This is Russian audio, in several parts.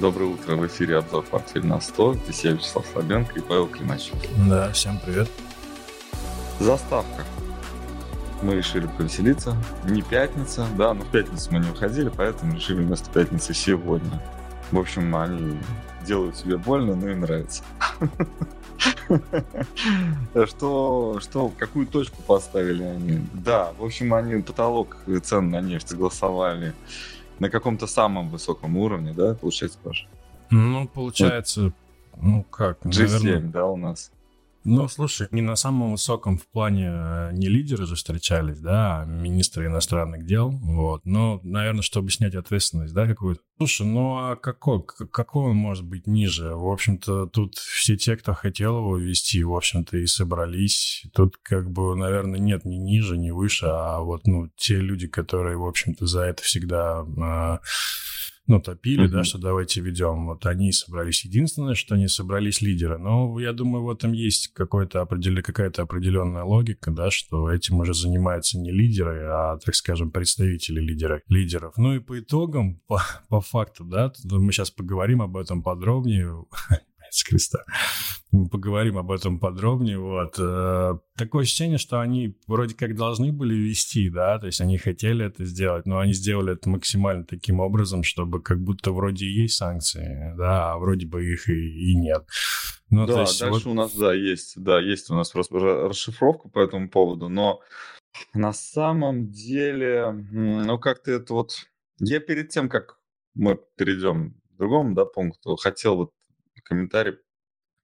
Доброе утро, в эфире обзор «Портфель на 100». Здесь я, Вячеслав Слабенко и Павел Климачев. Да, всем привет. Заставка. Мы решили повеселиться. Не пятница, да, но в пятницу мы не уходили, поэтому решили вместо пятницы сегодня. В общем, они делают себе больно, но им нравится. Что, что, какую точку поставили они? Да, в общем, они потолок цен на нефть согласовали на каком-то самом высоком уровне, да, получается, Паша? Ну, получается, ну как, G7, наверное... да, у нас. Ну, слушай, не на самом высоком в плане э, не лидеры же встречались, да, а министры иностранных дел, вот. Но, наверное, чтобы снять ответственность, да, какую-то. Слушай, ну а какой, какой он может быть ниже? В общем-то, тут все те, кто хотел его ввести, в общем-то, и собрались. Тут как бы, наверное, нет ни ниже, ни выше, а вот, ну, те люди, которые, в общем-то, за это всегда э, ну, топили, mm-hmm. да, что давайте ведем. Вот они собрались. Единственное, что они собрались лидеры. Но я думаю, в этом есть какой-то определен... какая-то определенная логика, да, что этим уже занимаются не лидеры, а, так скажем, представители лидера, лидеров. Ну и по итогам, по, по факту, да, мы сейчас поговорим об этом подробнее с креста. Мы поговорим об этом подробнее. Вот. Э, такое ощущение, что они вроде как должны были вести, да, то есть они хотели это сделать, но они сделали это максимально таким образом, чтобы как будто вроде и есть санкции, да, а вроде бы их и, и нет. Ну, да, есть, дальше вот... у нас, да, есть, да, есть у нас расшифровка по этому поводу, но на самом деле, ну, как-то это вот... Я перед тем, как мы перейдем к другому, да, пункту, хотел вот комментарий,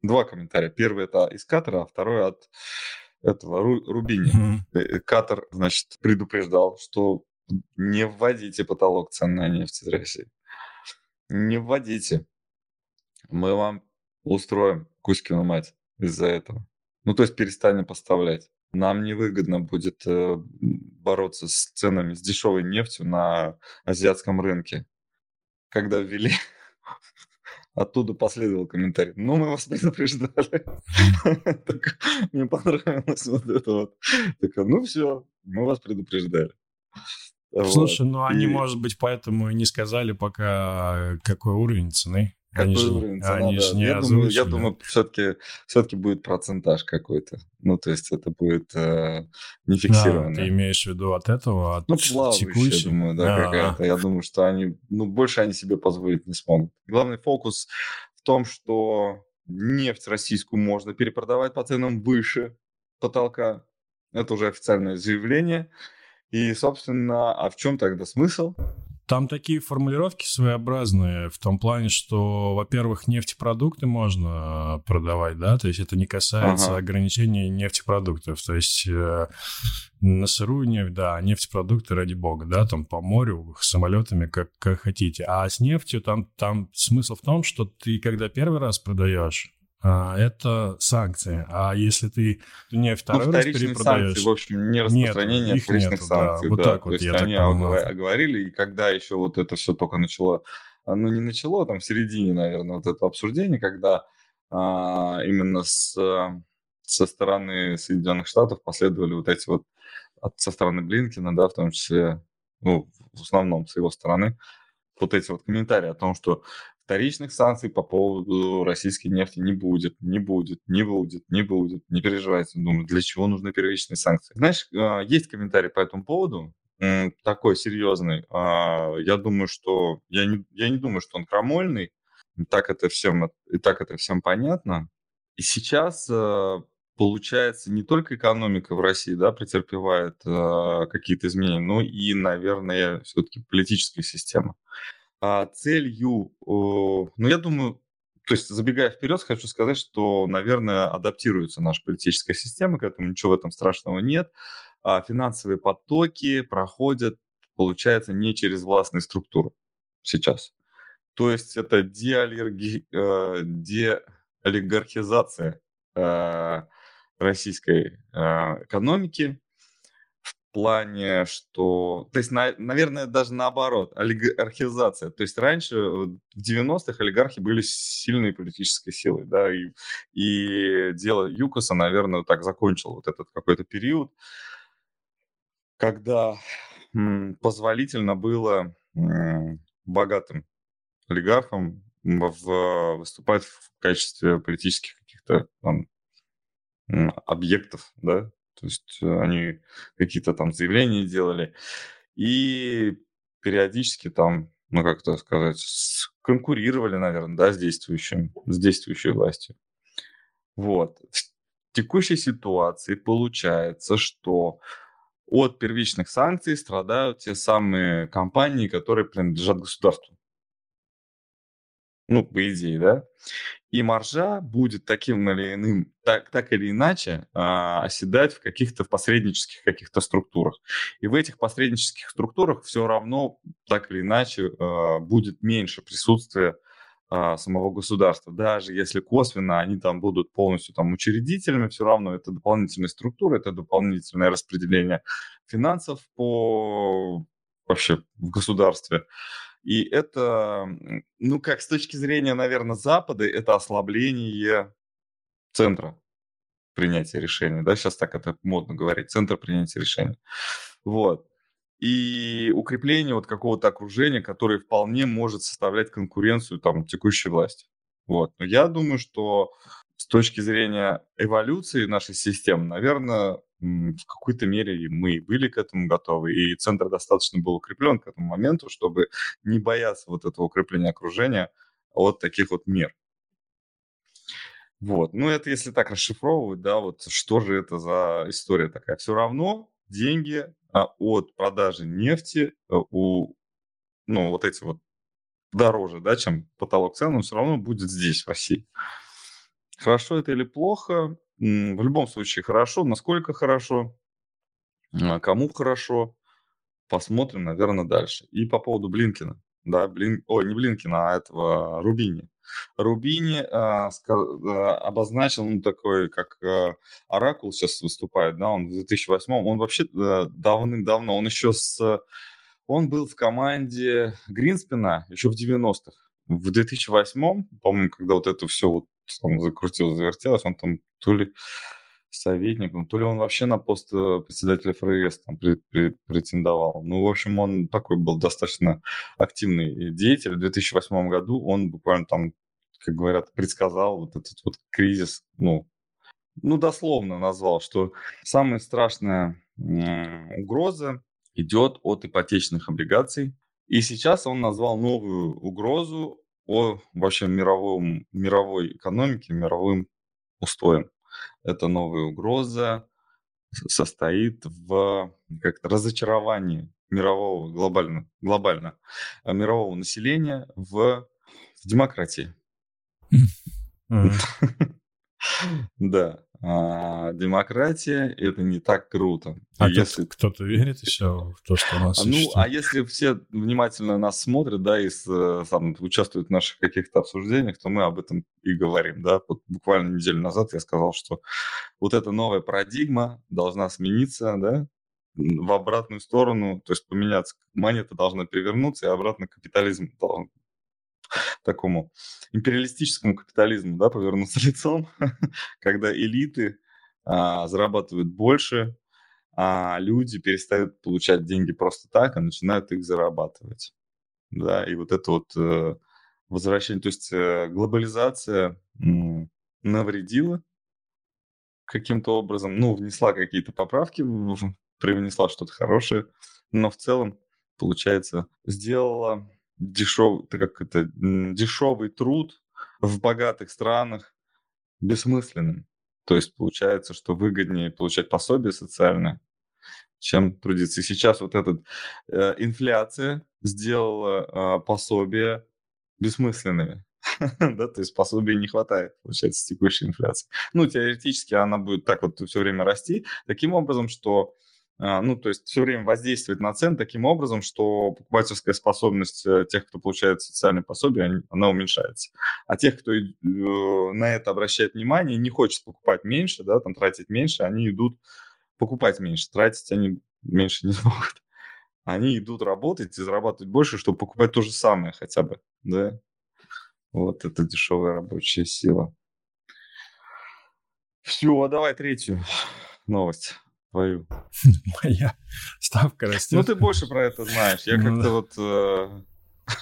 два комментария. Первый это из Катара, а второй от этого Рубини. Mm-hmm. Катар, значит, предупреждал, что не вводите потолок цен на нефть из России. Не вводите. Мы вам устроим Кузькину мать из-за этого. Ну, то есть перестанем поставлять. Нам невыгодно будет э, бороться с ценами, с дешевой нефтью на азиатском рынке. Когда ввели Оттуда последовал комментарий. Ну, мы вас предупреждали. Мне понравилось вот это вот. Ну все, мы вас предупреждали. Слушай, ну они, может быть, поэтому и не сказали пока, какой уровень цены. Они же, уровень цена, они да. же не я думаю, я думаю, все-таки все-таки будет процентаж какой-то. Ну, то есть это будет э, не фиксированно. Да, ты имеешь в виду от этого, от ну, плавающая, думаю, да, какая-то. Я думаю, что они, ну, больше они себе позволить не смогут. Главный фокус в том, что нефть российскую можно перепродавать по ценам выше потолка. Это уже официальное заявление. И, собственно, а в чем тогда смысл? Там такие формулировки своеобразные в том плане, что, во-первых, нефтепродукты можно продавать, да, то есть это не касается ага. ограничений нефтепродуктов, то есть э, на сырую нефть, да, нефтепродукты, ради бога, да, там по морю, самолетами, как, как хотите. А с нефтью там, там смысл в том, что ты, когда первый раз продаешь, а, это санкции. А если ты не второй ну, раз перепродаешь... санкции, в общем, не распространение нет, вторичных нету, санкций. Да, вот так вот, То есть они оговорили, и когда еще вот это все только начало, ну не начало, там в середине, наверное, вот это обсуждение, когда а, именно с, со стороны Соединенных Штатов последовали вот эти вот, от, со стороны Блинкина, да, в том числе, ну, в основном с его стороны, вот эти вот комментарии о том, что вторичных санкций по поводу российской нефти не будет, не будет, не будет, не будет. Не переживайте. Думаю, для чего нужны первичные санкции? Знаешь, а, есть комментарий по этому поводу, такой серьезный. А, я думаю, что... Я не, я не думаю, что он крамольный. И так это всем, и так это всем понятно. И сейчас а, получается, не только экономика в России да, претерпевает э, какие-то изменения, но и, наверное, все-таки политическая система а, целью, ну, я думаю, то есть, забегая вперед, хочу сказать, что, наверное, адаптируется наша политическая система к этому, ничего в этом страшного нет. А финансовые потоки проходят, получается, не через властные структуры сейчас. То есть это деолигархи... Э, деолигархизация э, российской э, экономики, плане, что... То есть, на, наверное, даже наоборот, олигархизация. То есть раньше, в 90-х, олигархи были сильной политической силой, да, и, и дело ЮКОСа, наверное, так закончил вот этот какой-то период, когда позволительно было богатым олигархам в, выступать в качестве политических каких-то там объектов, да, то есть они какие-то там заявления делали, и периодически там, ну как это сказать, конкурировали, наверное, да, с действующим, с действующей властью. Вот. В текущей ситуации получается, что от первичных санкций страдают те самые компании, которые принадлежат государству. Ну, по идее, да? И маржа будет таким или иным, так, так или иначе, а, оседать в каких-то в посреднических каких-то структурах. И в этих посреднических структурах все равно так или иначе а, будет меньше присутствия а, самого государства. Даже если косвенно они там будут полностью там учредителями, все равно это дополнительные структуры, это дополнительное распределение финансов по вообще в государстве. И это, ну, как с точки зрения, наверное, Запада, это ослабление центра принятия решений. Да, сейчас так это модно говорить, центр принятия решений. Вот. И укрепление вот какого-то окружения, которое вполне может составлять конкуренцию там текущей власти. Вот. Но я думаю, что с точки зрения эволюции нашей системы, наверное, в какой-то мере мы были к этому готовы, и центр достаточно был укреплен к этому моменту, чтобы не бояться вот этого укрепления окружения от таких вот мер. Вот, ну это если так расшифровывать, да, вот что же это за история такая. Все равно деньги а, от продажи нефти э, у, ну вот эти вот дороже, да, чем потолок цен, он все равно будет здесь, в России. Хорошо это или плохо, в любом случае хорошо. Насколько хорошо, а, кому хорошо, посмотрим, наверное, дальше. И по поводу Блинкина. Да, Блин... Ой, не Блинкина, а этого Рубини. Рубини а, ска... а, обозначил, ну, такой, как а, Оракул сейчас выступает, да, он в 2008 он вообще а, давным-давно, он еще с... Он был в команде Гринспена еще в 90-х. В 2008, по-моему, когда вот это все вот он закрутил, завертелось, он там то ли советником, то ли он вообще на пост э, председателя ФРС там претендовал. Ну, в общем, он такой был достаточно активный деятель. В 2008 году он буквально там, как говорят, предсказал вот этот вот кризис, ну, ну, дословно назвал, что самая страшная угроза идет от ипотечных облигаций. И сейчас он назвал новую угрозу о вообще мировом, мировой экономике, мировым устоям. Это новая угроза состоит в как разочаровании мирового, глобально, глобально э, мирового населения в, в демократии. Да. А, демократия – это не так круто. А если кто-то верит еще в то, что у нас Ну, а если все внимательно нас смотрят, да, и сам, участвуют в наших каких-то обсуждениях, то мы об этом и говорим, да. Вот буквально неделю назад я сказал, что вот эта новая парадигма должна смениться, да, в обратную сторону, то есть поменяться. Монета должна перевернуться, и обратно капитализм должен такому империалистическому капитализму, да, повернуться лицом, когда элиты а, зарабатывают больше, а люди перестают получать деньги просто так, а начинают их зарабатывать. Да, и вот это вот э, возвращение, то есть э, глобализация м, навредила каким-то образом, ну, внесла какие-то поправки, привнесла что-то хорошее, но в целом, получается, сделала дешев, как это, дешевый труд в богатых странах бессмысленным. То есть получается, что выгоднее получать пособие социальное, чем трудиться. И сейчас вот эта э, инфляция сделала э, пособия бессмысленными. да, то есть пособия не хватает, получается, текущей инфляции. Ну, теоретически она будет так вот все время расти, таким образом, что а, ну, то есть все время воздействовать на цены таким образом, что покупательская способность э, тех, кто получает социальные пособия, она уменьшается. А тех, кто э, на это обращает внимание, не хочет покупать меньше, да, там тратить меньше, они идут покупать меньше, тратить они меньше не смогут. Они идут работать и зарабатывать больше, чтобы покупать то же самое хотя бы, да. Вот это дешевая рабочая сила. Все, давай третью новость твою. Моя ставка растет. Ну, ты больше про это знаешь. Я ну как-то вот... Э,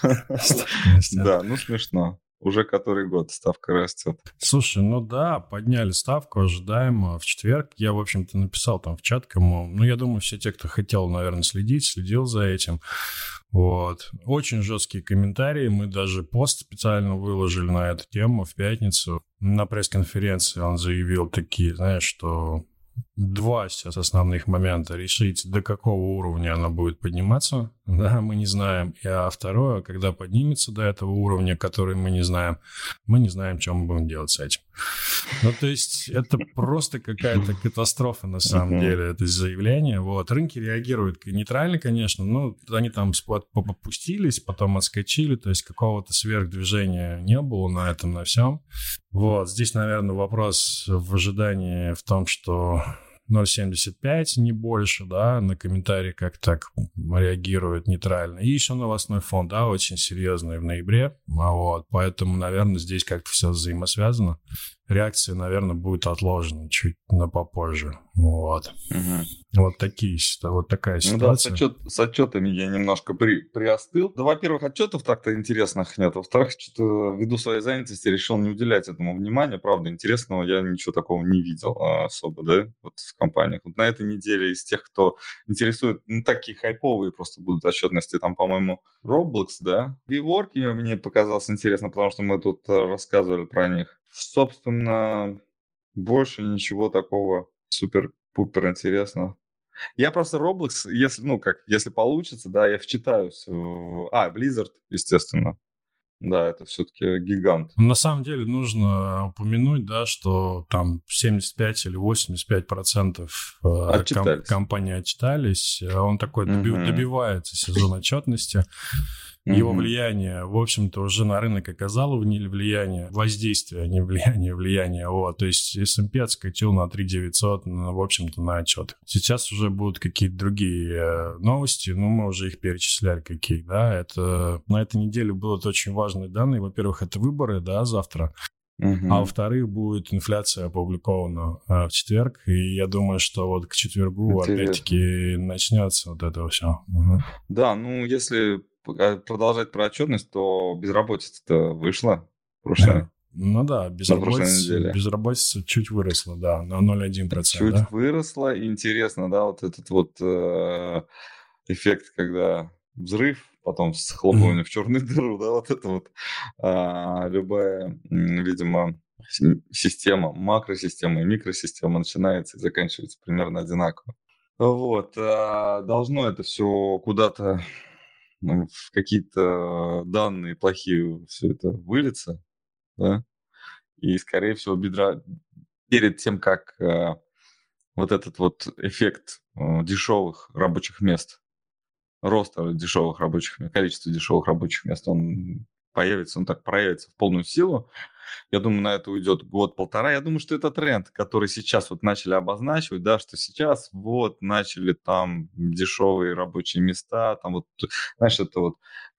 да, ну смешно. уже который год ставка растет. Слушай, ну да, подняли ставку ожидаемо в четверг. Я, в общем-то, написал там в чат кому. Ну, я думаю, все те, кто хотел, наверное, следить, следил за этим. Вот. Очень жесткие комментарии. Мы даже пост специально выложили на эту тему в пятницу. На пресс-конференции он заявил такие, знаешь, что два сейчас основных момента. Решить, до какого уровня она будет подниматься, да, мы не знаем. А второе, когда поднимется до этого уровня, который мы не знаем, мы не знаем, что мы будем делать с этим. Ну, то есть это просто какая-то катастрофа на самом деле, это заявление. Вот. Рынки реагируют нейтрально, конечно, но они там попустились, потом отскочили, то есть какого-то сверхдвижения не было на этом, на всем. Вот, здесь, наверное, вопрос в ожидании в том, что 0,75, не больше, да, на комментарии как так реагируют нейтрально. И еще новостной фон, да, очень серьезный в ноябре, вот, поэтому, наверное, здесь как-то все взаимосвязано реакция, наверное, будет отложена чуть на попозже. Вот. Угу. Вот такие, вот такая ситуация. Ну да, с, отчет, с отчетами я немножко при, приостыл. Да, во-первых, отчетов так-то интересных нет. Во-вторых, что-то ввиду своей занятости решил не уделять этому внимания. Правда, интересного я ничего такого не видел а, особо, да, вот в компаниях. Вот на этой неделе из тех, кто интересует, ну, такие хайповые просто будут отчетности, там, по-моему, Roblox, да. WeWork мне показался интересно, потому что мы тут э, рассказывали про них. Собственно, больше ничего такого супер-пупер интересного. Я просто Roblox, если, ну, как, если получится, да, я вчитаюсь. В... А, Blizzard, естественно. Да, это все-таки гигант. На самом деле нужно упомянуть, да, что там 75 или 85 процентов э, ком- компании отчитались. Он такой угу. добивается сезон отчетности. Его влияние, в общем-то, уже на рынок оказало влияние, воздействие, а не влияние, влияние. Вот. То есть S&P отскочил на 3900, ну, в общем-то, на отчет. Сейчас уже будут какие-то другие э, новости, ну, мы уже их перечисляли какие, да. Это на этой неделе будут очень важные данные. Во-первых, это выборы, да, завтра. Uh-huh. А во-вторых, будет инфляция опубликована а, в четверг, и я думаю, что вот к четвергу Интересно. опять-таки начнется вот это все. Uh-huh. Да, ну если продолжать про отчетность, то безработица-то вышла прошлая. Ну да, безработица, безработица чуть выросла, да, на 0,1%. Чуть да? выросла, интересно, да, вот этот вот э, эффект, когда взрыв, потом схлопывание mm-hmm. в черную дыру, да, вот это вот э, любая, видимо, система, макросистема и микросистема начинается и заканчивается примерно одинаково. Вот, э, должно это все куда-то в какие-то данные плохие все это выльется, да, и, скорее всего, бедра перед тем, как э, вот этот вот эффект э, дешевых рабочих мест, роста дешевых рабочих мест, количество дешевых рабочих мест, он появится, он так проявится в полную силу, я думаю, на это уйдет год-полтора. Я думаю, что это тренд, который сейчас вот начали обозначивать, да, что сейчас вот начали там дешевые рабочие места, там вот, знаешь, это вот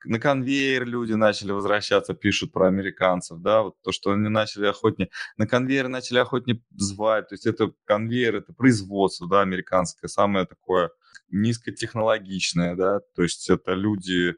на конвейер люди начали возвращаться, пишут про американцев, да, вот то, что они начали охотнее, на конвейер начали охотнее звать, то есть это конвейер, это производство, да, американское, самое такое низкотехнологичное, да, то есть это люди,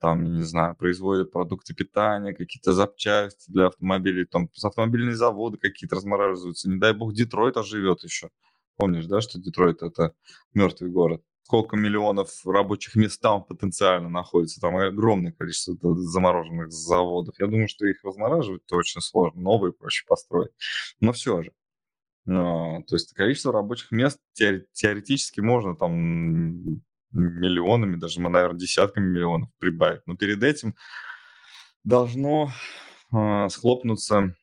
там, не знаю, производят продукты питания, какие-то запчасти для автомобилей, там автомобильные заводы какие-то размораживаются. Не дай бог, Детройт оживет еще. Помнишь, да, что Детройт это мертвый город? Сколько миллионов рабочих мест там потенциально находится, там огромное количество замороженных заводов. Я думаю, что их размораживать-то очень сложно, новые проще построить. Но все же. А, то есть количество рабочих мест теоретически можно там миллионами, даже наверное, десятками миллионов прибавить. Но перед этим должно э, схлопнуться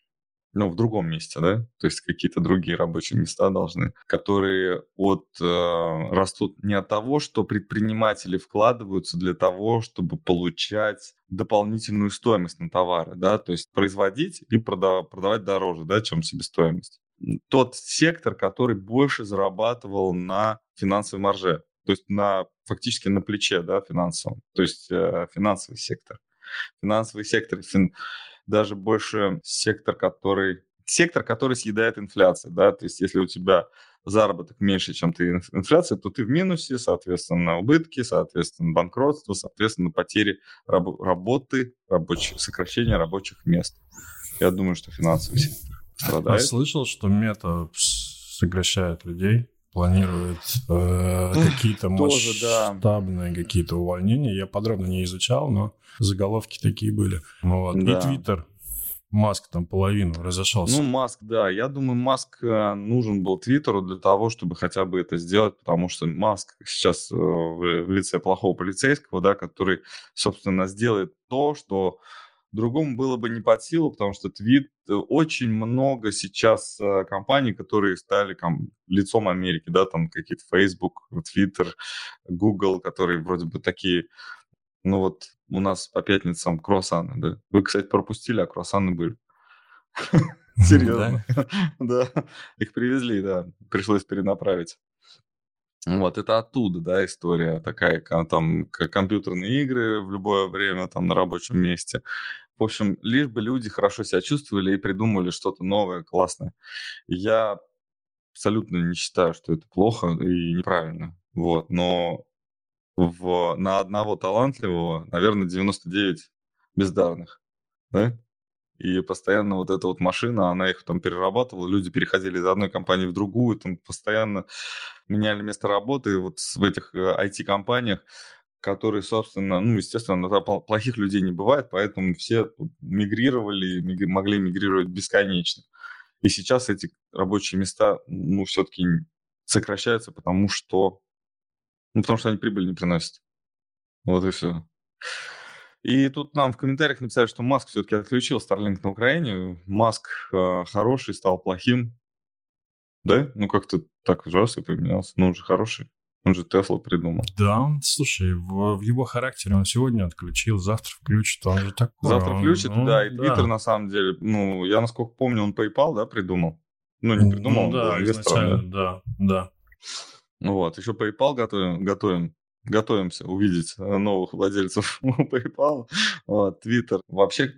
ну, в другом месте, да, то есть какие-то другие рабочие места должны, которые от, э, растут не от того, что предприниматели вкладываются для того, чтобы получать дополнительную стоимость на товары, да, то есть производить и продав- продавать дороже, да, чем себестоимость. Тот сектор, который больше зарабатывал на финансовой марже, то есть на фактически на плече, да, финансовом, то есть э, финансовый сектор. Финансовый сектор, фин, даже больше сектор, который сектор, который съедает инфляцию, да, то есть если у тебя заработок меньше, чем ты инфляция, то ты в минусе, соответственно, убытки, соответственно, банкротство, соответственно, потери раб- работы, рабочих, сокращение рабочих мест. Я думаю, что финансовый сектор страдает. Я слышал, что мета сокращает людей, планирует э, какие-то масштабные да. какие-то увольнения. Я подробно не изучал, но заголовки такие были. Вот. Да. И Твиттер Маск там половину разошелся. Ну, Маск, да. Я думаю, Маск э, нужен был Твиттеру для того, чтобы хотя бы это сделать, потому что Маск сейчас э, в лице плохого полицейского, да, который, собственно, сделает то, что другому было бы не под силу, потому что твит э, очень много сейчас компаний, которые стали там, лицом Америки, да, там какие-то Facebook, Twitter, Google, которые вроде бы такие ну вот у нас по пятницам круассаны, да. Вы, кстати, пропустили, а круассаны были. Серьезно. Да, их привезли, да. Пришлось перенаправить. Вот, это оттуда, да, история такая, там, компьютерные игры в любое время, там, на рабочем месте. В общем, лишь бы люди хорошо себя чувствовали и придумали что-то новое, классное. Я абсолютно не считаю, что это плохо и неправильно. Вот, но в, на одного талантливого, наверное, 99 бездарных, да? И постоянно вот эта вот машина, она их там перерабатывала, люди переходили из одной компании в другую, там постоянно меняли место работы вот в этих IT-компаниях, которые, собственно, ну, естественно, плохих людей не бывает, поэтому все мигрировали, могли мигрировать бесконечно. И сейчас эти рабочие места, ну, все-таки сокращаются, потому что ну, потому что они прибыль не приносят. Вот и все. И тут нам в комментариях написали, что Маск все-таки отключил Starlink на Украине. Маск э, хороший стал плохим. Да? Ну, как-то так раз и поменялся. Ну, он же хороший. Он же Тесла придумал. Да, слушай, в, в его характере он сегодня отключил, завтра включит, он же такой. Завтра включит, ну, да, и Твиттер да. на самом деле, ну, я насколько помню, он PayPal, да, придумал? Ну, не придумал, ну, да, изначально, да, да. Вот, еще PayPal готовим, готовим, готовимся увидеть э, новых владельцев PayPal. Вот, Twitter вообще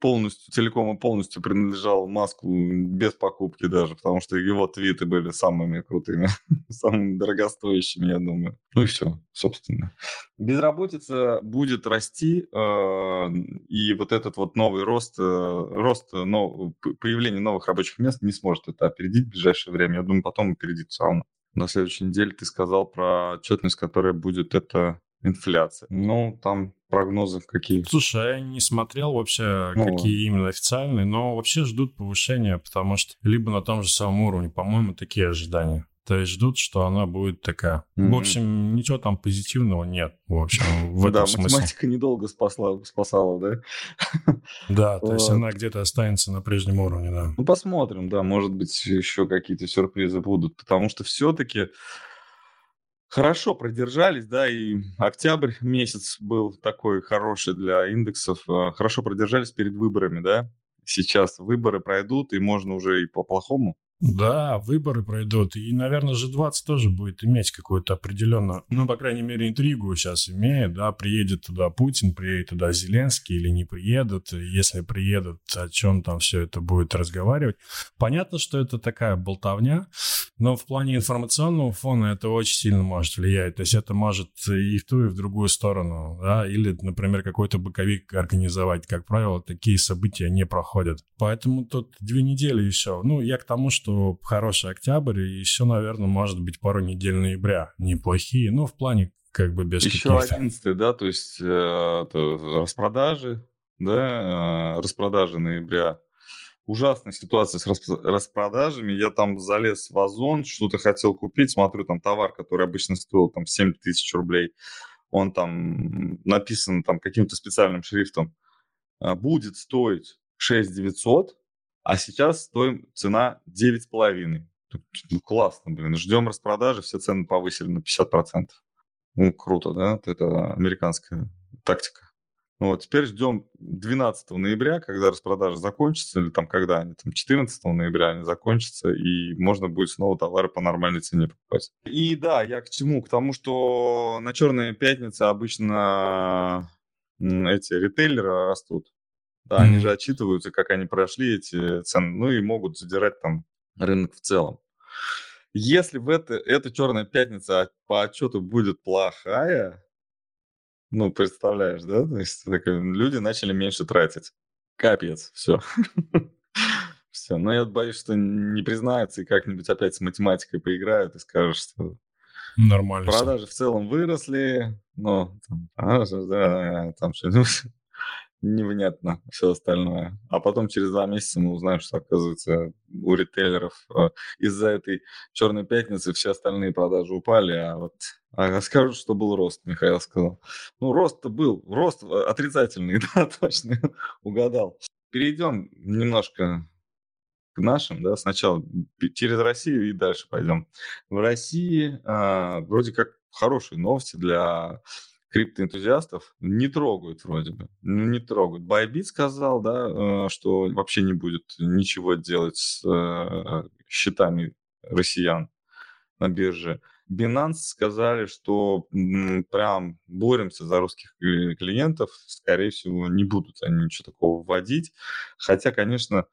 полностью, целиком и полностью принадлежал Маску без покупки даже, потому что его твиты были самыми крутыми, самыми дорогостоящими, я думаю. Ну и все, собственно. Безработица будет расти, э, и вот этот вот новый рост, э, рост нов, появление новых рабочих мест не сможет это опередить в ближайшее время. Я думаю, потом опередит все равно на следующей неделе ты сказал про отчетность, которая будет, это инфляция. Ну, там прогнозы какие? Слушай, я не смотрел вообще, ну, какие именно официальные, но вообще ждут повышения, потому что либо на том же самом уровне, по-моему, такие ожидания. То есть ждут, что она будет такая. Mm-hmm. В общем, ничего там позитивного нет. В общем, в этом да, смысле. математика недолго спасла, спасала, да? Да, то есть она где-то останется на прежнем уровне, да. Ну, посмотрим, да, может быть, еще какие-то сюрпризы будут, потому что все-таки хорошо продержались, да, и октябрь месяц был такой хороший для индексов, а, хорошо продержались перед выборами, да. Сейчас выборы пройдут, и можно уже и по-плохому да, выборы пройдут. И, наверное, G20 тоже будет иметь какую-то определенную, ну, по крайней мере, интригу сейчас имеет, да, приедет туда Путин, приедет туда Зеленский или не приедут. Если приедут, о чем там все это будет разговаривать. Понятно, что это такая болтовня, но в плане информационного фона это очень сильно может влиять. То есть это может и в ту, и в другую сторону, да, или, например, какой-то боковик организовать. Как правило, такие события не проходят. Поэтому тут две недели еще. Ну, я к тому, что что хороший октябрь, и еще, наверное, может быть пару недель ноября неплохие, но в плане как бы без Еще одиннадцатый, да, то есть э, распродажи, да, э, распродажи ноября. Ужасная ситуация с расп- распродажами. Я там залез в Озон, что-то хотел купить, смотрю, там товар, который обычно стоил там 7 тысяч рублей, он там написан там каким-то специальным шрифтом, э, будет стоить 6 900, а сейчас стоим цена 9,5. Ну, классно, блин. Ждем распродажи, все цены повысили на 50%. Ну, круто, да? Это американская тактика. Вот, теперь ждем 12 ноября, когда распродажа закончится, или там когда они, там 14 ноября они закончатся, и можно будет снова товары по нормальной цене покупать. И да, я к чему? К тому, что на Черные пятницы обычно эти ритейлеры растут. Да, mm-hmm. они же отчитываются, как они прошли эти цены, ну и могут задирать там рынок в целом. Если в это, эта черная пятница по отчету будет плохая, ну, представляешь, да? То есть люди начали меньше тратить. Капец, все. Все. Но я боюсь, что не признаются и как-нибудь опять с математикой поиграют и скажут, что Нормально. Продажи в целом выросли, но там, продажи, да, там что-нибудь невнятно все остальное. А потом через два месяца мы узнаем, что, оказывается, у ритейлеров э, из-за этой черной пятницы все остальные продажи упали, а вот а скажут, что был рост, Михаил сказал. Ну, рост-то был, рост отрицательный, да, точно, угадал. Перейдем немножко к нашим, да, сначала через Россию и дальше пойдем. В России а, вроде как хорошие новости для криптоэнтузиастов не трогают вроде бы, ну, не трогают. Байбит сказал, да, э, что вообще не будет ничего делать с э, счетами россиян на бирже. Binance сказали, что прям боремся за русских клиентов, скорее всего, не будут они ничего такого вводить. Хотя, конечно,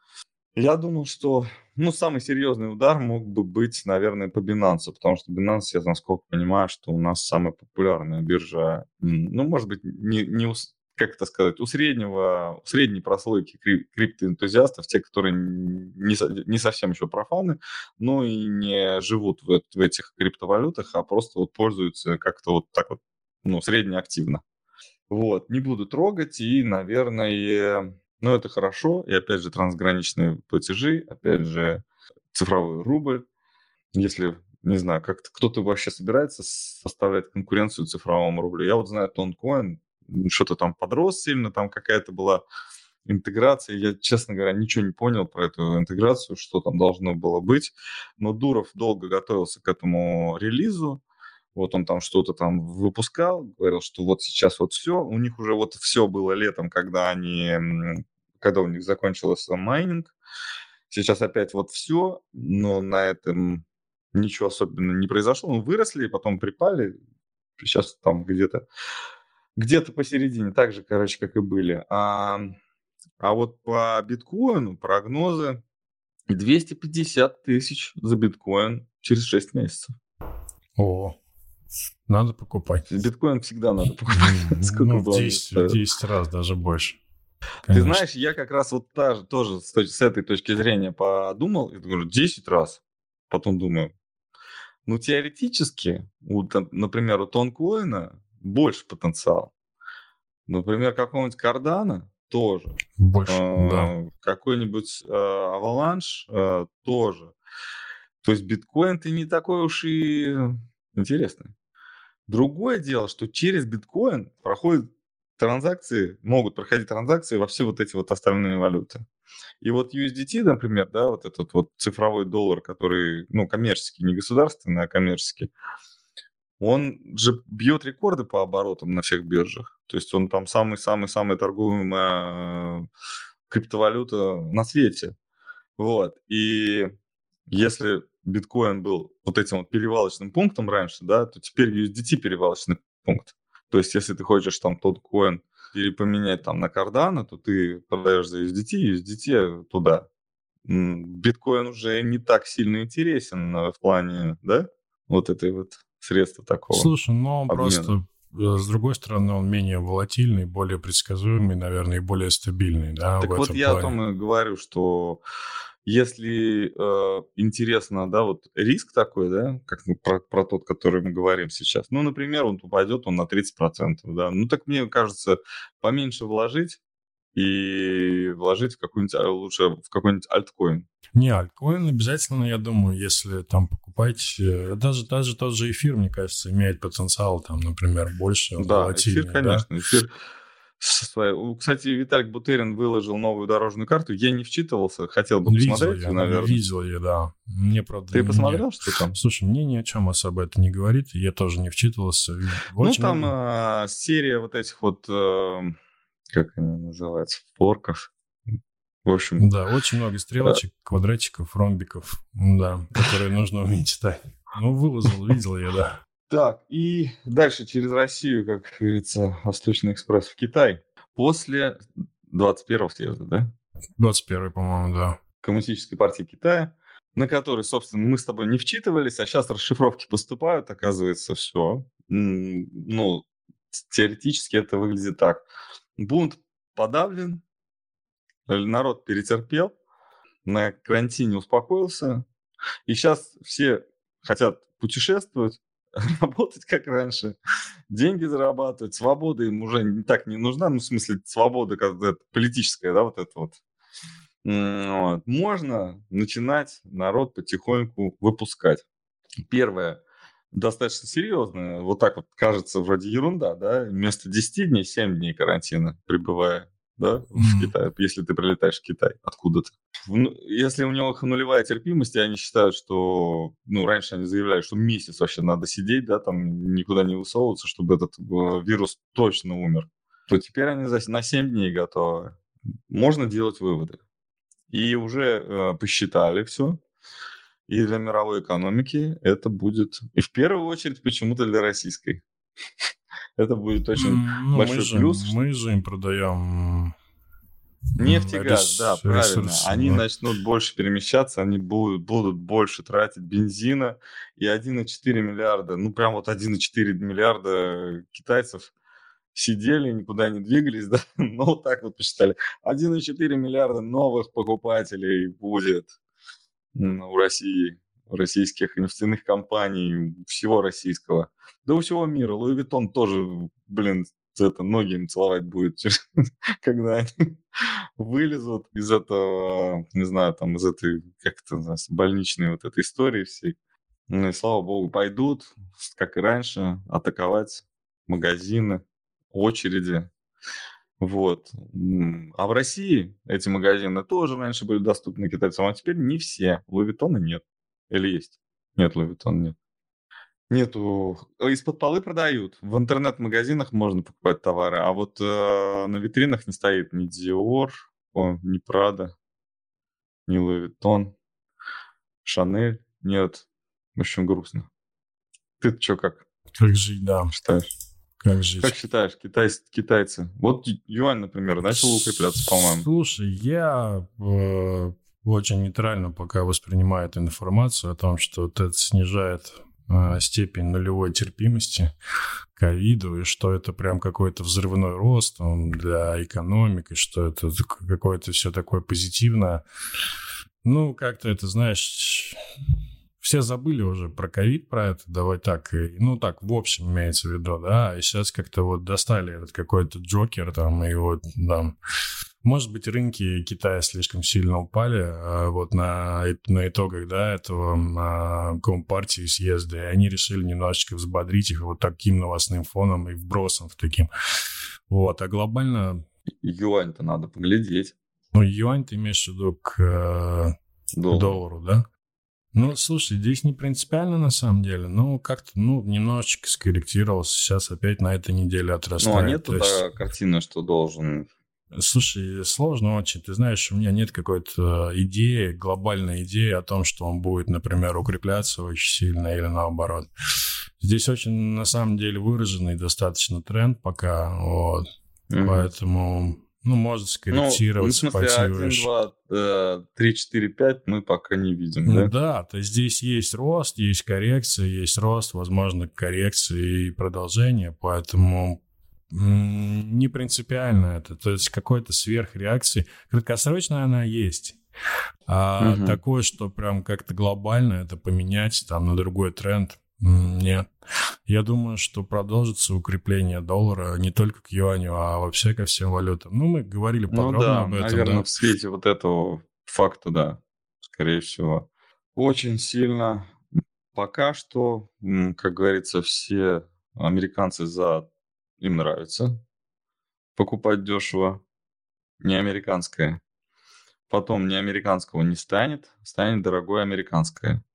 я думал, что ну, самый серьезный удар мог бы быть, наверное, по Binance, потому что Binance, я насколько понимаю, что у нас самая популярная биржа, ну, может быть, не, не у, как это сказать, у среднего, у средней прослойки криптоэнтузиастов, те, которые не, не совсем еще профаны, но и не живут в, в этих криптовалютах, а просто вот пользуются как-то вот так вот, ну, среднеактивно. Вот, не буду трогать и, наверное, но это хорошо. И опять же, трансграничные платежи, опять же, цифровой рубль. Если, не знаю, как кто-то вообще собирается составлять конкуренцию цифровому рублю. Я вот знаю Тонкоин, что-то там подрос сильно, там какая-то была интеграция. Я, честно говоря, ничего не понял про эту интеграцию, что там должно было быть. Но Дуров долго готовился к этому релизу. Вот он там что-то там выпускал, говорил, что вот сейчас вот все. У них уже вот все было летом, когда они, когда у них закончился майнинг. Сейчас опять вот все, но на этом ничего особенного не произошло. Ну, выросли, потом припали. Сейчас там где-то где-то посередине, так же, короче, как и были. А, а вот по биткоину прогнозы 250 тысяч за биткоин через 6 месяцев. О, надо покупать. Биткоин всегда надо покупать. Сколько ну, в 10, в 10 раз, даже больше. Конечно. Ты знаешь, я как раз вот та, тоже с, с этой точки зрения подумал, и говорю, 10 раз. Потом думаю, ну, теоретически, у, например, у тонкоина больше потенциал. Например, какого-нибудь кардана тоже. Больше, а, да. Какой-нибудь а, аваланш а, тоже. То есть биткоин-то не такой уж и интересный. Другое дело, что через биткоин проходят транзакции, могут проходить транзакции во все вот эти вот остальные валюты. И вот USDT, например, да, вот этот вот цифровой доллар, который, ну, коммерческий, не государственный, а коммерческий, он же бьет рекорды по оборотам на всех биржах. То есть он там самый-самый-самый торгуемая э, криптовалюта на свете. Вот. И если биткоин был вот этим вот перевалочным пунктом раньше, да, то теперь USDT перевалочный пункт. То есть, если ты хочешь там тот коин или поменять там на кардана, то ты продаешь за USDT, USDT туда. Биткоин уже не так сильно интересен в плане, да, вот этой вот средства такого. Слушай, ну он просто э, с другой стороны, он менее волатильный, более предсказуемый, наверное, и более стабильный, да, Так вот я плане. о том и говорю, что если э, интересно, да, вот риск такой, да, как мы про, про тот, который мы говорим сейчас, ну, например, он упадет он на 30%, да, ну, так мне кажется, поменьше вложить и вложить в какой-нибудь, а, лучше в какой-нибудь альткоин. Не, альткоин обязательно, я думаю, если там покупать, э, даже, даже тот же эфир, мне кажется, имеет потенциал, там, например, больше Да, эфир, конечно, да? эфир. Кстати, Виталик Бутерин выложил новую дорожную карту. Я не вчитывался, хотел бы видел посмотреть, я, наверное. Видел я, да. Мне, правда, Ты посмотрел, что там? Слушай, мне ни о чем особо это не говорит. Я тоже не вчитывался. Очень ну, там много... а, серия вот этих вот... А, как они называются? Форков. В общем... Да, очень много стрелочек, да. квадратиков, ромбиков, да, которые нужно уметь читать. Ну, выложил, видел я, да. Так, и дальше через Россию, как говорится, Восточный экспресс в Китай. После 21-го съезда, да? 21 по-моему, да. Коммунистической партии Китая на который, собственно, мы с тобой не вчитывались, а сейчас расшифровки поступают, оказывается, все. Ну, теоретически это выглядит так. Бунт подавлен, народ перетерпел, на карантине успокоился, и сейчас все хотят путешествовать, работать как раньше, деньги зарабатывать, свобода им уже не так не нужна, ну, в смысле, свобода как политическая, да, вот это вот. вот. Можно начинать народ потихоньку выпускать. Первое, достаточно серьезное, вот так вот кажется вроде ерунда, да, вместо 10 дней 7 дней карантина, пребывая да, в. Китае, если ты прилетаешь в Китай откуда-то. Ну, если у него нулевая терпимость, и они считают, что, ну, раньше они заявляли, что месяц вообще надо сидеть, да, там никуда не высовываться, чтобы этот э, вирус точно умер, то теперь они на 7 дней готовы. Можно делать выводы. И уже э, посчитали все. И для мировой экономики это будет, и в первую очередь почему-то для российской. Это будет очень ну, большой мы же, плюс. Мы же им продаем Нефть и газ, да, правильно. Они да. начнут больше перемещаться, они будут, будут больше тратить бензина. И 1,4 миллиарда, ну прям вот 1,4 миллиарда китайцев сидели, никуда не двигались, да, но вот так вот посчитали. 1,4 миллиарда новых покупателей будет у России, российских нефтяных компаний, всего российского. Да у всего мира. Луи Виттон тоже, блин, это ноги им целовать будет, когда они вылезут из этого, не знаю, там, из этой, как это называется, больничной вот этой истории всей. Ну и слава богу, пойдут, как и раньше, атаковать магазины, очереди. Вот. А в России эти магазины тоже раньше были доступны китайцам, а теперь не все. Луи нет. Или есть? Нет, Луи нет. Нету. Из-под полы продают. В интернет-магазинах можно покупать товары, а вот э, на витринах не стоит ни Dior, о, ни Prada, ни Louis Vuitton, Шанель. Нет. В общем, грустно. ты что, как? Как жить, да. Считаешь? Как жить? Как считаешь, китай, китайцы? Вот юань, например, начал укрепляться, по-моему. Слушай, я э, очень нейтрально пока воспринимаю эту информацию о том, что это снижает а, степень нулевой терпимости ковиду, и что это прям какой-то взрывной рост для экономики, что это какое-то все такое позитивное. Ну, как-то это, знаешь, все забыли уже про ковид, про это, давай так, и, ну так, в общем имеется в виду, да, и сейчас как-то вот достали этот какой-то Джокер там, и вот там может быть, рынки Китая слишком сильно упали а вот на, на итогах да, этого а, Компартии съезда, и они решили немножечко взбодрить их вот таким новостным фоном и вбросом в таким. Вот, а глобально... Юань-то надо поглядеть. Ну, юань ты имеешь в виду к, э, Доллар. к доллару, да? Ну, слушай, здесь не принципиально на самом деле, но как-то, ну, немножечко скорректировался. Сейчас опять на этой неделе отрастает. Ну, а нет есть... картины, что должен Слушай, сложно очень. Ты знаешь, у меня нет какой-то идеи, глобальной идеи о том, что он будет, например, укрепляться очень сильно или наоборот. Здесь очень, на самом деле, выраженный достаточно тренд пока, вот. Mm-hmm. Поэтому, ну, может скорректироваться, ну, в смысле, 1, 2, 3, 4, 5 мы пока не видим, ну, да? да, то есть здесь есть рост, есть коррекция, есть рост, возможно, коррекция и продолжение, поэтому не принципиально это. То есть какой-то сверхреакции. Краткосрочная она есть. А угу. такое, что прям как-то глобально это поменять там на другой тренд, нет. Я думаю, что продолжится укрепление доллара не только к юаню, а вообще ко всем валютам. Ну, мы говорили ну подробно ну, да, об этом. Наверное, да. в свете вот этого факта, да, скорее всего. Очень сильно. Пока что, как говорится, все американцы за им нравится покупать дешево, не американское. Потом не американского не станет, станет дорогое американское.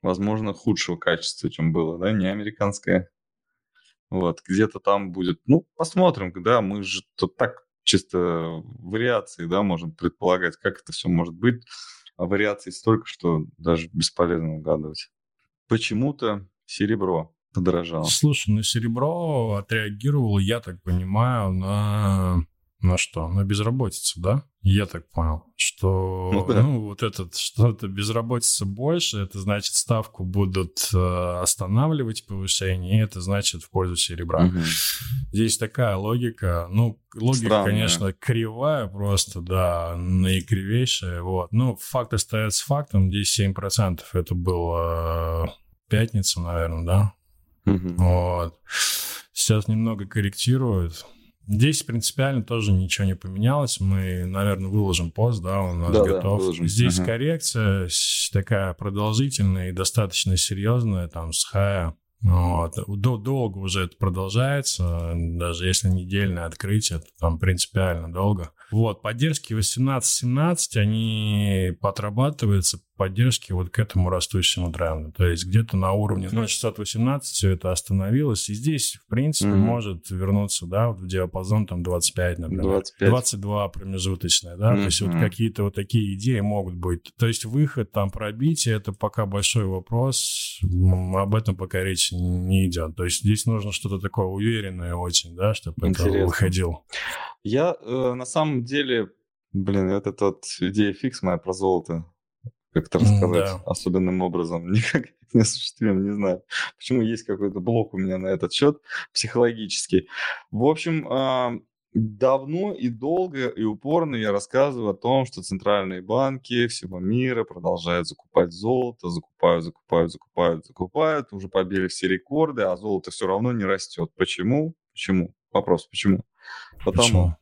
Возможно, худшего качества, чем было, да, не американское. Вот, где-то там будет, ну, посмотрим, да, мы же тут так чисто вариации, да, можем предполагать, как это все может быть. А вариаций столько, что даже бесполезно угадывать. Почему-то серебро подорожало. Слушай, на серебро отреагировал, я так понимаю, на на что? На безработицу, да? Я так понял, что ну, да. ну, вот этот что-то безработица больше, это значит ставку будут э, останавливать повышение, и это значит в пользу серебра. Угу. Здесь такая логика, ну логика, Странная. конечно, кривая просто, да, наикривейшая, вот. Но факт остается фактом, здесь 7% это было пятница, наверное, да? Вот. Сейчас немного корректируют. Здесь принципиально тоже ничего не поменялось. Мы, наверное, выложим пост, да, он у нас да, готов. Да, Здесь ага. коррекция такая продолжительная и достаточно серьезная, там, с хая вот. Долго уже это продолжается, даже если недельное открытие, то там принципиально долго. Вот, поддержки 18-17, они подрабатываются поддержки вот к этому растущему тренду. То есть где-то на уровне 0,618 все это остановилось. И здесь, в принципе, mm-hmm. может вернуться, да, в диапазон там 25, например. 25. 22 промежуточное, да. Mm-hmm. То есть вот какие-то вот такие идеи могут быть. То есть выход, там, пробитие, это пока большой вопрос. Об этом пока речь не идет. То есть здесь нужно что-то такое уверенное очень, да, чтобы Интересно. это выходил. Я э, на самом деле, блин, это тот идея фикс моя про золото как-то рассказать да. особенным образом. Никак не осуществим, не знаю. Почему есть какой-то блок у меня на этот счет психологический. В общем, а, давно и долго и упорно я рассказываю о том, что центральные банки всего мира продолжают закупать золото, закупают, закупают, закупают, закупают, уже побили все рекорды, а золото все равно не растет. Почему? Почему? Вопрос, почему? Потому, почему?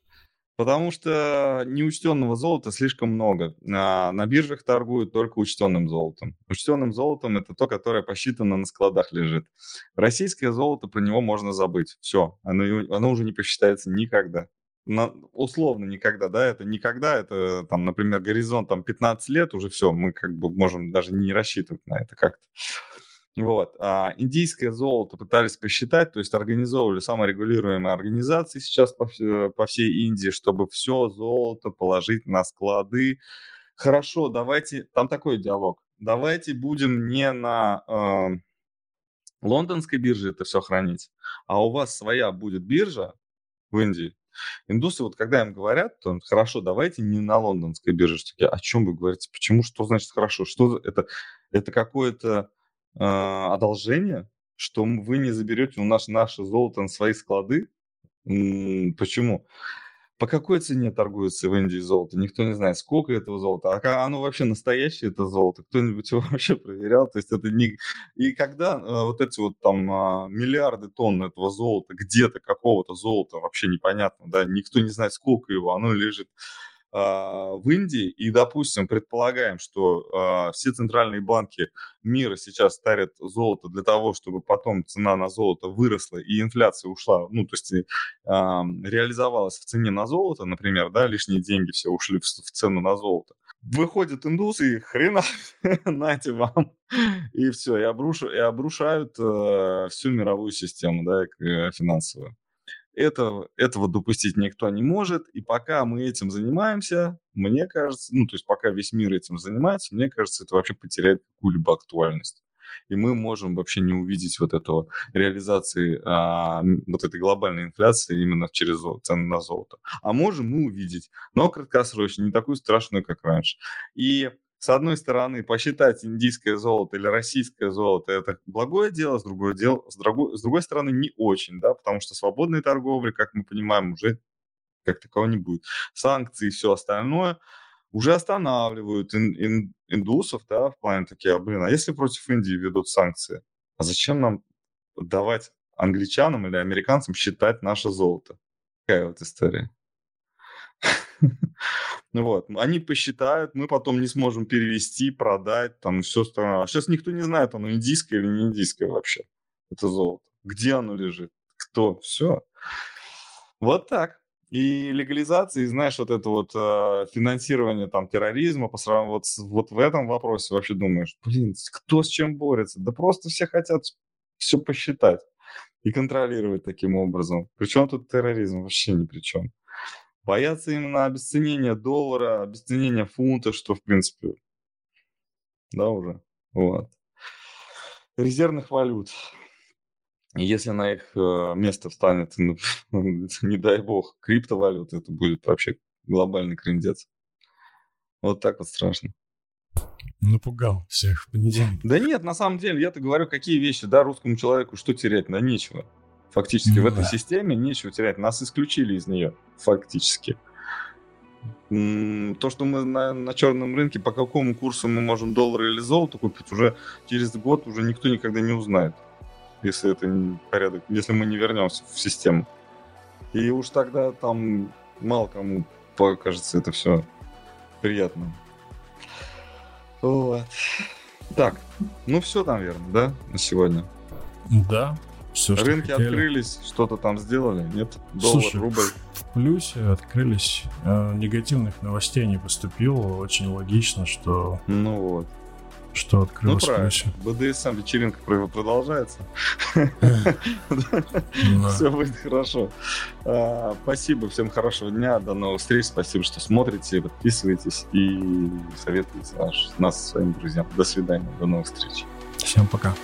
Потому что неучтенного золота слишком много. А на биржах торгуют только учтенным золотом. Учтенным золотом это то, которое посчитано на складах лежит. Российское золото, про него можно забыть. Все, оно, оно уже не посчитается никогда. На, условно никогда, да, это никогда, это там, например, горизонт там 15 лет, уже все, мы как бы можем даже не рассчитывать на это как-то. Вот. А индийское золото пытались посчитать, то есть организовывали саморегулируемые организации сейчас по, по всей Индии, чтобы все золото положить на склады. Хорошо, давайте, там такой диалог. Давайте будем не на э, лондонской бирже это все хранить, а у вас своя будет биржа в Индии. Индусы, вот когда им говорят, то хорошо, давайте не на лондонской бирже. Что, о чем вы говорите? Почему? Что значит хорошо? Что это? Это какое-то э, одолжение, что вы не заберете у нас наше золото на свои склады. Почему? По какой цене торгуется в Индии золото? Никто не знает, сколько этого золота. А оно вообще настоящее, это золото? Кто-нибудь его вообще проверял? То есть это не... И когда э, вот эти вот там э, миллиарды тонн этого золота, где-то какого-то золота, вообще непонятно, да, никто не знает, сколько его, оно лежит а, в Индии, и, допустим, предполагаем, что а, все центральные банки мира сейчас старят золото для того, чтобы потом цена на золото выросла и инфляция ушла, ну, то есть а, реализовалась в цене на золото, например, да, лишние деньги все ушли в, в цену на золото. Выходят индусы и хрена, нате вам, и все, и, обрушу, и обрушают э, всю мировую систему, да, э, финансовую. Это, этого допустить никто не может. И пока мы этим занимаемся, мне кажется, ну, то есть пока весь мир этим занимается, мне кажется, это вообще потеряет какую-либо актуальность. И мы можем вообще не увидеть вот этого реализации а, вот этой глобальной инфляции именно через цены на золото. А можем мы увидеть, но краткосрочно, не такую страшную, как раньше. И с одной стороны, посчитать индийское золото или российское золото – это благое дело, с другой, дел, с, другой, с другой стороны, не очень, да, потому что свободной торговли, как мы понимаем, уже как такового не будет. Санкции и все остальное уже останавливают ин, ин, индусов, да, в плане такие, а, блин, а если против Индии ведут санкции, а зачем нам давать англичанам или американцам считать наше золото? Какая вот история. Вот. Они посчитают, мы потом не сможем перевести, продать, там все остальное. А сейчас никто не знает, оно индийское или не индийское вообще, это золото. Где оно лежит? Кто? Все. Вот так. И легализация, и знаешь, вот это вот э, финансирование там терроризма, по сравнению вот, вот в этом вопросе вообще думаешь, блин, кто с чем борется? Да просто все хотят все посчитать и контролировать таким образом. Причем тут терроризм вообще ни при чем. Боятся именно обесценения доллара, обесценения фунта, что, в принципе, да, уже, вот. Резервных валют. если на их э, место встанет, ну, не дай бог, криптовалюта, это будет вообще глобальный крендец. Вот так вот страшно. Напугал всех в понедельник. Да нет, на самом деле, я-то говорю, какие вещи, да, русскому человеку что терять, да нечего. Фактически ну, в этой да. системе нечего терять. Нас исключили из нее, фактически. То, что мы на, на черном рынке, по какому курсу мы можем доллар или золото купить, уже через год уже никто никогда не узнает если это порядок, если мы не вернемся в систему. И уж тогда там мало кому покажется это все приятно. Вот. Так, ну все, наверное, да, на сегодня? Да, все, что Рынки хотели. открылись, что-то там сделали, нет? Доллар, Слушай, рубль. В плюсе открылись. Э, негативных новостей не поступило. Очень логично, что... Ну вот что открылось. Ну, правильно. БДСМ вечеринка продолжается. Все будет хорошо. А, спасибо, всем хорошего дня, до новых встреч. Спасибо, что смотрите, подписывайтесь и советуйте нас своим друзьям. До свидания, до новых встреч. Всем пока.